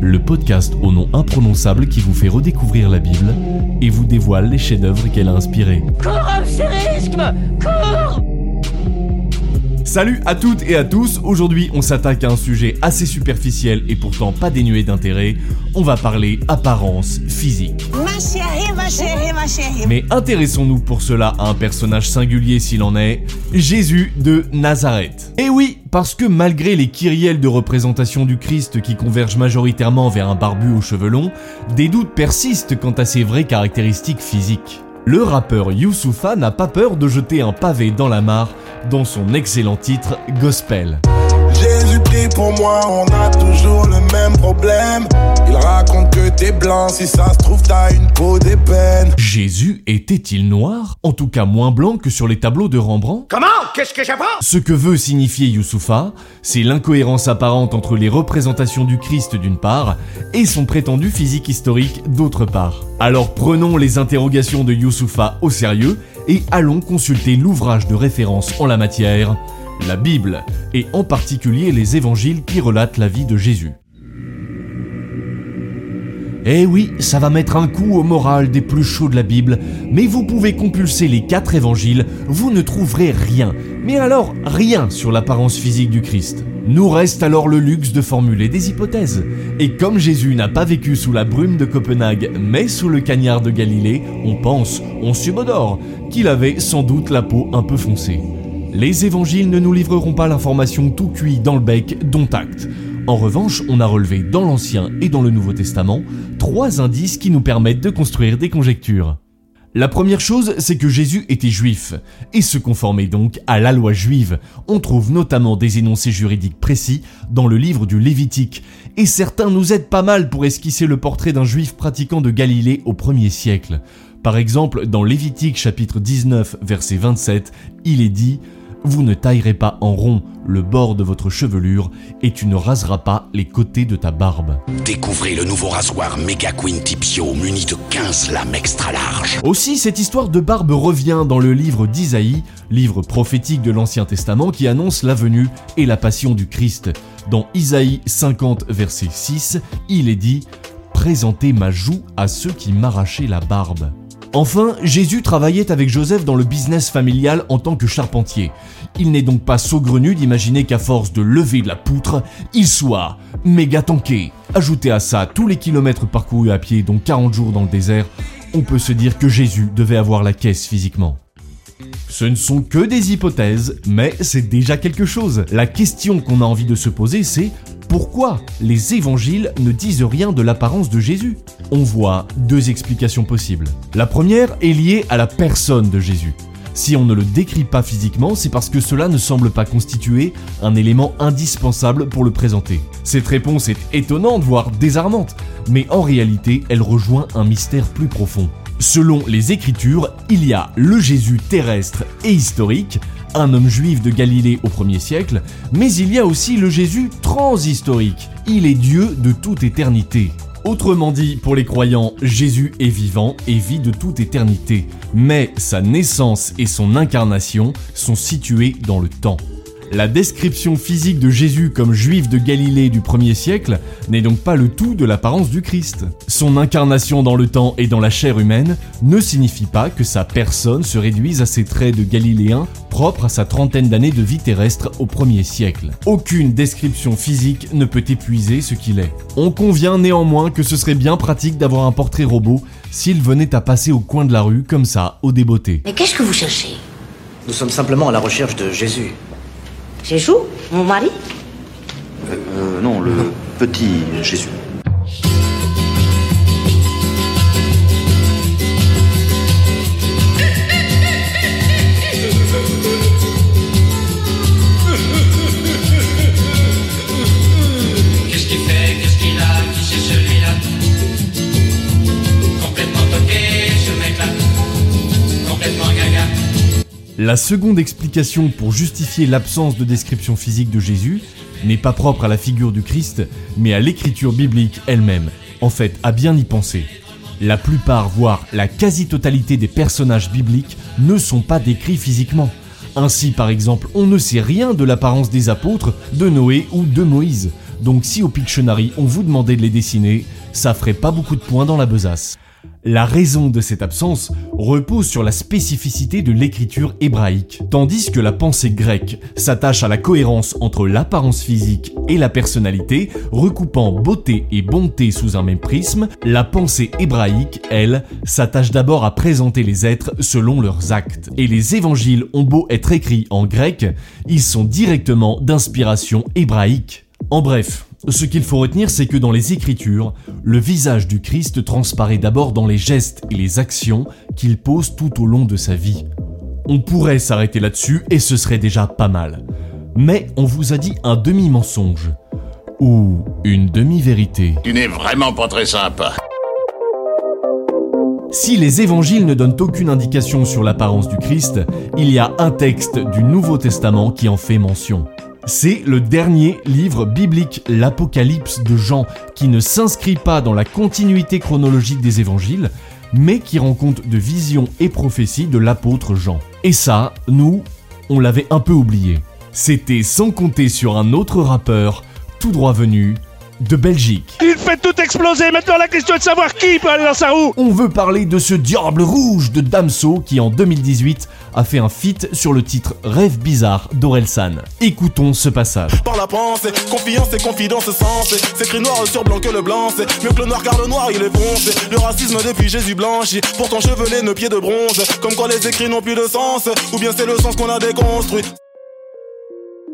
Le podcast au nom imprononçable qui vous fait redécouvrir la Bible et vous dévoile les chefs-d'œuvre qu'elle a inspirés. Salut à toutes et à tous, aujourd'hui on s'attaque à un sujet assez superficiel et pourtant pas dénué d'intérêt, on va parler apparence physique. Ma chérie, ma chérie, ma chérie. Mais intéressons-nous pour cela à un personnage singulier s'il en est, Jésus de Nazareth. Et oui, parce que malgré les kyrielles de représentation du Christ qui convergent majoritairement vers un barbu aux cheveux longs, des doutes persistent quant à ses vraies caractéristiques physiques. Le rappeur Youssoufa n'a pas peur de jeter un pavé dans la mare dans son excellent titre Gospel. Jésus prie pour moi, on a toujours le même problème. Il raconte que t'es blanc, si ça se trouve t'as une peau d'ébène. Jésus était-il noir? En tout cas moins blanc que sur les tableaux de Rembrandt? Comment? Qu'est-ce que j'apprends? Ce que veut signifier Youssoufa, c'est l'incohérence apparente entre les représentations du Christ d'une part et son prétendu physique historique d'autre part. Alors prenons les interrogations de Youssoufa au sérieux et allons consulter l'ouvrage de référence en la matière, la Bible, et en particulier les évangiles qui relatent la vie de Jésus. Eh oui, ça va mettre un coup au moral des plus chauds de la Bible, mais vous pouvez compulser les quatre évangiles, vous ne trouverez rien, mais alors rien sur l'apparence physique du Christ. Nous reste alors le luxe de formuler des hypothèses. Et comme Jésus n'a pas vécu sous la brume de Copenhague, mais sous le cagnard de Galilée, on pense, on subodore, qu'il avait sans doute la peau un peu foncée. Les évangiles ne nous livreront pas l'information tout cuit dans le bec dont acte. En revanche, on a relevé dans l'Ancien et dans le Nouveau Testament trois indices qui nous permettent de construire des conjectures. La première chose, c'est que Jésus était juif, et se conformait donc à la loi juive. On trouve notamment des énoncés juridiques précis dans le livre du Lévitique, et certains nous aident pas mal pour esquisser le portrait d'un juif pratiquant de Galilée au 1er siècle. Par exemple, dans Lévitique chapitre 19 verset 27, il est dit vous ne taillerez pas en rond le bord de votre chevelure et tu ne raseras pas les côtés de ta barbe. Découvrez le nouveau rasoir Mega Queen Tipsio muni de 15 lames extra larges. Aussi, cette histoire de barbe revient dans le livre d'Isaïe, livre prophétique de l'Ancien Testament qui annonce la venue et la passion du Christ. Dans Isaïe 50 verset 6, il est dit Présentez ma joue à ceux qui m'arrachaient la barbe. Enfin, Jésus travaillait avec Joseph dans le business familial en tant que charpentier. Il n'est donc pas saugrenu d'imaginer qu'à force de lever de la poutre, il soit méga tanké. Ajoutez à ça tous les kilomètres parcourus à pied, dont 40 jours dans le désert, on peut se dire que Jésus devait avoir la caisse physiquement. Ce ne sont que des hypothèses, mais c'est déjà quelque chose. La question qu'on a envie de se poser, c'est pourquoi les évangiles ne disent rien de l'apparence de Jésus? On voit deux explications possibles. La première est liée à la personne de Jésus. Si on ne le décrit pas physiquement, c'est parce que cela ne semble pas constituer un élément indispensable pour le présenter. Cette réponse est étonnante, voire désarmante, mais en réalité, elle rejoint un mystère plus profond. Selon les Écritures, il y a le Jésus terrestre et historique, un homme juif de Galilée au 1er siècle, mais il y a aussi le Jésus transhistorique. Il est Dieu de toute éternité. Autrement dit, pour les croyants, Jésus est vivant et vit de toute éternité, mais sa naissance et son incarnation sont situées dans le temps. La description physique de Jésus comme juif de Galilée du 1er siècle n'est donc pas le tout de l'apparence du Christ. Son incarnation dans le temps et dans la chair humaine ne signifie pas que sa personne se réduise à ses traits de Galiléen propres à sa trentaine d'années de vie terrestre au 1er siècle. Aucune description physique ne peut épuiser ce qu'il est. On convient néanmoins que ce serait bien pratique d'avoir un portrait robot s'il venait à passer au coin de la rue comme ça, au débeauté. Mais qu'est-ce que vous cherchez? Nous sommes simplement à la recherche de Jésus. Jésus Mon mari Euh, non, le petit Jésus. La seconde explication pour justifier l'absence de description physique de Jésus n'est pas propre à la figure du Christ, mais à l'écriture biblique elle-même. En fait, à bien y penser. La plupart, voire la quasi-totalité des personnages bibliques ne sont pas décrits physiquement. Ainsi, par exemple, on ne sait rien de l'apparence des apôtres, de Noé ou de Moïse. donc si au Pictionary on vous demandait de les dessiner, ça ferait pas beaucoup de points dans la besace. La raison de cette absence repose sur la spécificité de l'écriture hébraïque. Tandis que la pensée grecque s'attache à la cohérence entre l'apparence physique et la personnalité, recoupant beauté et bonté sous un même prisme, la pensée hébraïque, elle, s'attache d'abord à présenter les êtres selon leurs actes. Et les évangiles ont beau être écrits en grec, ils sont directement d'inspiration hébraïque. En bref, ce qu'il faut retenir, c'est que dans les Écritures, le visage du Christ transparaît d'abord dans les gestes et les actions qu'il pose tout au long de sa vie. On pourrait s'arrêter là-dessus et ce serait déjà pas mal. Mais on vous a dit un demi-mensonge. Ou une demi-vérité. Tu n'es vraiment pas très sympa. Si les évangiles ne donnent aucune indication sur l'apparence du Christ, il y a un texte du Nouveau Testament qui en fait mention. C'est le dernier livre biblique, l'Apocalypse de Jean, qui ne s'inscrit pas dans la continuité chronologique des évangiles, mais qui rend compte de visions et prophéties de l'apôtre Jean. Et ça, nous, on l'avait un peu oublié. C'était sans compter sur un autre rappeur, tout droit venu, de Belgique. Il fait tout exploser. Maintenant, la question est de savoir qui peut aller dans sa roue. On veut parler de ce diable rouge de Damso qui en 2018 a fait un feat sur le titre Rêve bizarre d'Orelsan. Écoutons ce passage. Par la pensée, confiance et confidence sensée. C'est écrit noir sur blanc que le blanc, c'est mieux que le noir car le noir il est foncé. Le racisme depuis Jésus blanchi, pourtant chevelé nos pieds de bronze. Comme quoi les écrits n'ont plus de sens, ou bien c'est le sens qu'on a déconstruit.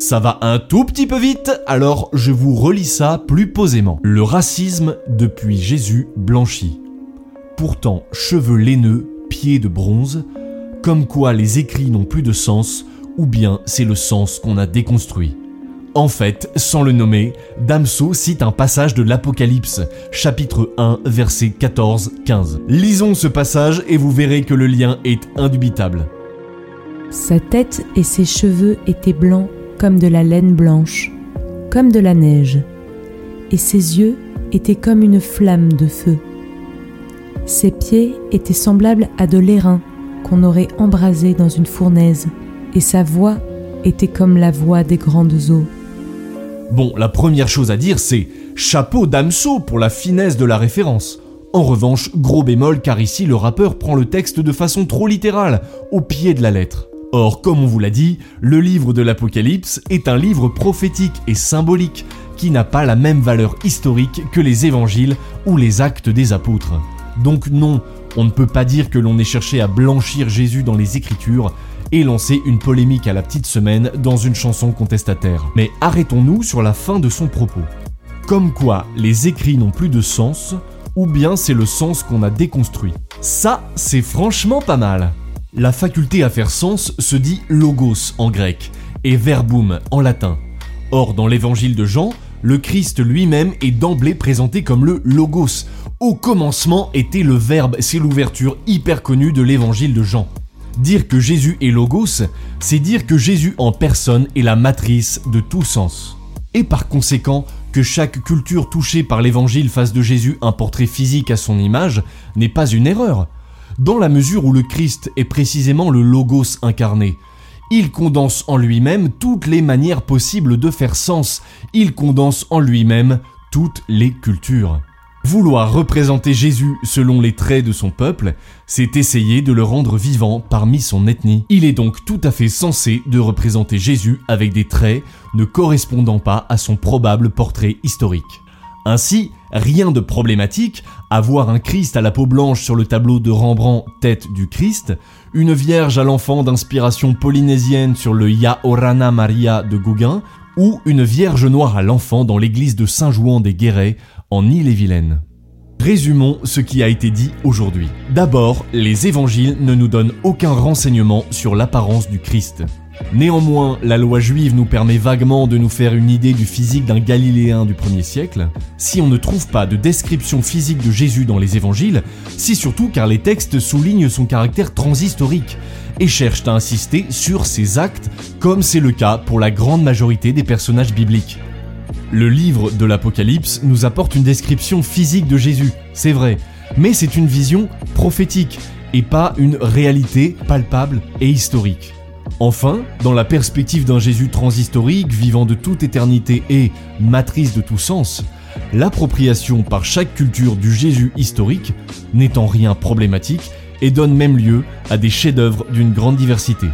Ça va un tout petit peu vite, alors je vous relis ça plus posément. Le racisme depuis Jésus blanchi. Pourtant, cheveux laineux, pieds de bronze, comme quoi les écrits n'ont plus de sens, ou bien c'est le sens qu'on a déconstruit. En fait, sans le nommer, Damso cite un passage de l'Apocalypse, chapitre 1, verset 14-15. Lisons ce passage et vous verrez que le lien est indubitable. Sa tête et ses cheveux étaient blancs comme de la laine blanche, comme de la neige, et ses yeux étaient comme une flamme de feu. Ses pieds étaient semblables à de l'airain qu'on aurait embrasé dans une fournaise, et sa voix était comme la voix des grandes eaux. Bon, la première chose à dire, c'est chapeau Damso pour la finesse de la référence. En revanche, gros bémol car ici le rappeur prend le texte de façon trop littérale, au pied de la lettre. Or, comme on vous l'a dit, le livre de l'Apocalypse est un livre prophétique et symbolique qui n'a pas la même valeur historique que les évangiles ou les actes des apôtres. Donc non, on ne peut pas dire que l'on ait cherché à blanchir Jésus dans les Écritures et lancer une polémique à la petite semaine dans une chanson contestataire. Mais arrêtons-nous sur la fin de son propos. Comme quoi les écrits n'ont plus de sens, ou bien c'est le sens qu'on a déconstruit. Ça, c'est franchement pas mal. La faculté à faire sens se dit logos en grec et verbum en latin. Or, dans l'évangile de Jean, le Christ lui-même est d'emblée présenté comme le logos. Au commencement était le verbe, c'est l'ouverture hyper connue de l'évangile de Jean. Dire que Jésus est logos, c'est dire que Jésus en personne est la matrice de tout sens. Et par conséquent, que chaque culture touchée par l'évangile fasse de Jésus un portrait physique à son image n'est pas une erreur dans la mesure où le Christ est précisément le logos incarné. Il condense en lui-même toutes les manières possibles de faire sens, il condense en lui-même toutes les cultures. Vouloir représenter Jésus selon les traits de son peuple, c'est essayer de le rendre vivant parmi son ethnie. Il est donc tout à fait sensé de représenter Jésus avec des traits ne correspondant pas à son probable portrait historique. Ainsi, rien de problématique à un Christ à la peau blanche sur le tableau de Rembrandt Tête du Christ, une Vierge à l'enfant d'inspiration polynésienne sur le Yaorana Maria de Gauguin, ou une Vierge noire à l'enfant dans l'église de Saint-Jouan des Guérets en Ille-et-Vilaine. Résumons ce qui a été dit aujourd'hui. D'abord, les évangiles ne nous donnent aucun renseignement sur l'apparence du Christ. Néanmoins, la loi juive nous permet vaguement de nous faire une idée du physique d'un Galiléen du 1er siècle. Si on ne trouve pas de description physique de Jésus dans les évangiles, c'est surtout car les textes soulignent son caractère transhistorique et cherchent à insister sur ses actes, comme c'est le cas pour la grande majorité des personnages bibliques. Le livre de l'Apocalypse nous apporte une description physique de Jésus, c'est vrai, mais c'est une vision prophétique et pas une réalité palpable et historique. Enfin, dans la perspective d'un Jésus transhistorique vivant de toute éternité et matrice de tout sens, l'appropriation par chaque culture du Jésus historique n'est en rien problématique et donne même lieu à des chefs-d'œuvre d'une grande diversité.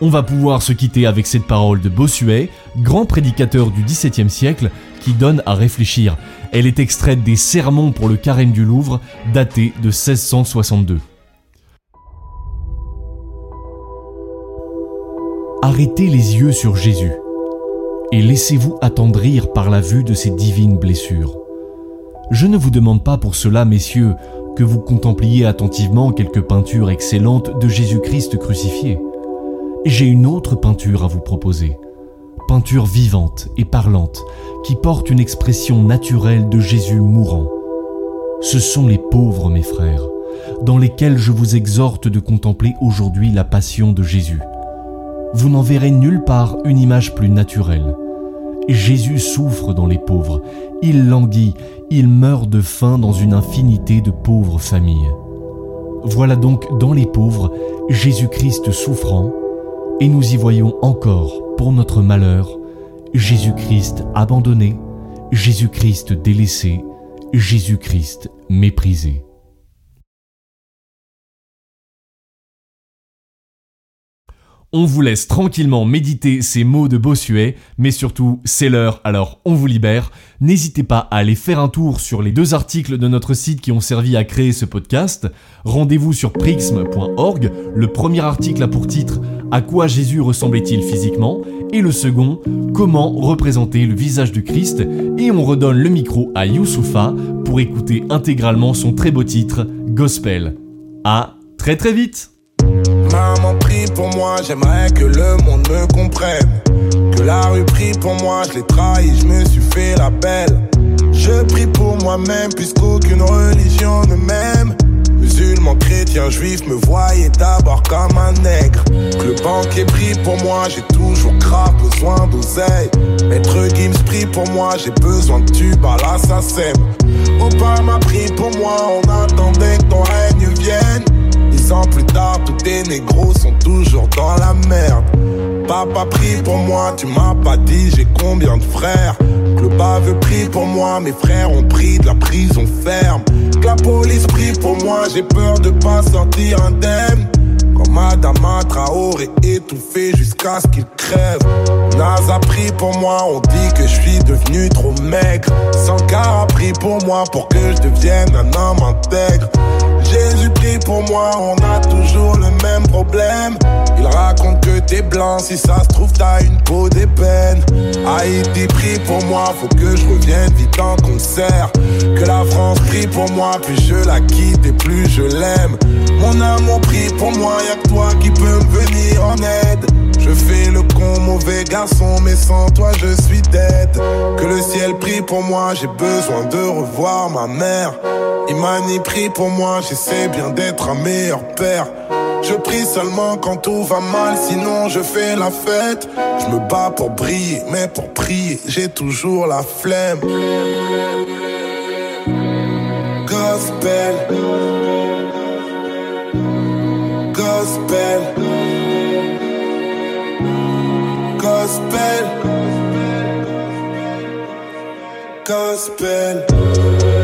On va pouvoir se quitter avec cette parole de Bossuet, grand prédicateur du XVIIe siècle, qui donne à réfléchir. Elle est extraite des Sermons pour le carême du Louvre, daté de 1662. Arrêtez les yeux sur Jésus et laissez-vous attendrir par la vue de ses divines blessures. Je ne vous demande pas pour cela, messieurs, que vous contempliez attentivement quelques peintures excellentes de Jésus-Christ crucifié. J'ai une autre peinture à vous proposer, peinture vivante et parlante, qui porte une expression naturelle de Jésus mourant. Ce sont les pauvres, mes frères, dans lesquels je vous exhorte de contempler aujourd'hui la passion de Jésus. Vous n'en verrez nulle part une image plus naturelle. Jésus souffre dans les pauvres, il languit, il meurt de faim dans une infinité de pauvres familles. Voilà donc dans les pauvres Jésus-Christ souffrant, et nous y voyons encore, pour notre malheur, Jésus-Christ abandonné, Jésus-Christ délaissé, Jésus-Christ méprisé. On vous laisse tranquillement méditer ces mots de Bossuet, mais surtout, c'est l'heure, alors on vous libère. N'hésitez pas à aller faire un tour sur les deux articles de notre site qui ont servi à créer ce podcast. Rendez-vous sur prixm.org. Le premier article a pour titre À quoi Jésus ressemblait-il physiquement? et le second Comment représenter le visage du Christ? Et on redonne le micro à Youssoufa pour écouter intégralement son très beau titre Gospel. À très très vite prie pour moi, j'aimerais que le monde me comprenne. Que la rue prie pour moi, je l'ai trahi, je me suis fait la belle. Je prie pour moi-même, puisqu'aucune religion ne m'aime. Musulman, chrétien, juif me voyaient d'abord comme un nègre. Que le banquier prie pour moi, j'ai toujours grave besoin d'oseille. Maître Gims prie pour moi, j'ai besoin de tubes à la SACEM. Obama prie pour moi, on attendait que ton règne vienne. Plus tard, tous tes négros sont toujours dans la merde. Papa prie pour moi, tu m'as pas dit j'ai combien de frères. Que le baveux prie pour moi, mes frères ont pris de la prison ferme. Que la police prie pour moi, j'ai peur de pas sortir indemne. Madame Traoré étouffé jusqu'à ce qu'il crève. NASA prie pour moi, on dit que je suis devenu trop maigre. Sankara a pris pour moi pour que je devienne un homme intègre. Jésus prie pour moi, on a toujours le même problème. Il raconte que t'es blanc, si ça se trouve t'as une peau d'ébène. Haïti prie pour moi, faut que je revienne vite en concert. Que la France prie pour moi, plus je la quitte et plus je l'aime. Mon amour prie pour moi, y'a que toi qui peux me venir en aide. Je fais le con, mauvais garçon, mais sans toi je suis dead. Que le ciel prie pour moi, j'ai besoin de revoir ma mère. Imani prie pour moi, j'essaie bien d'être un meilleur père. Je prie seulement quand tout va mal, sinon je fais la fête. Je me bats pour briller, mais pour prier, j'ai toujours la flemme. Gospel. Gospel. Gospel. Gospel.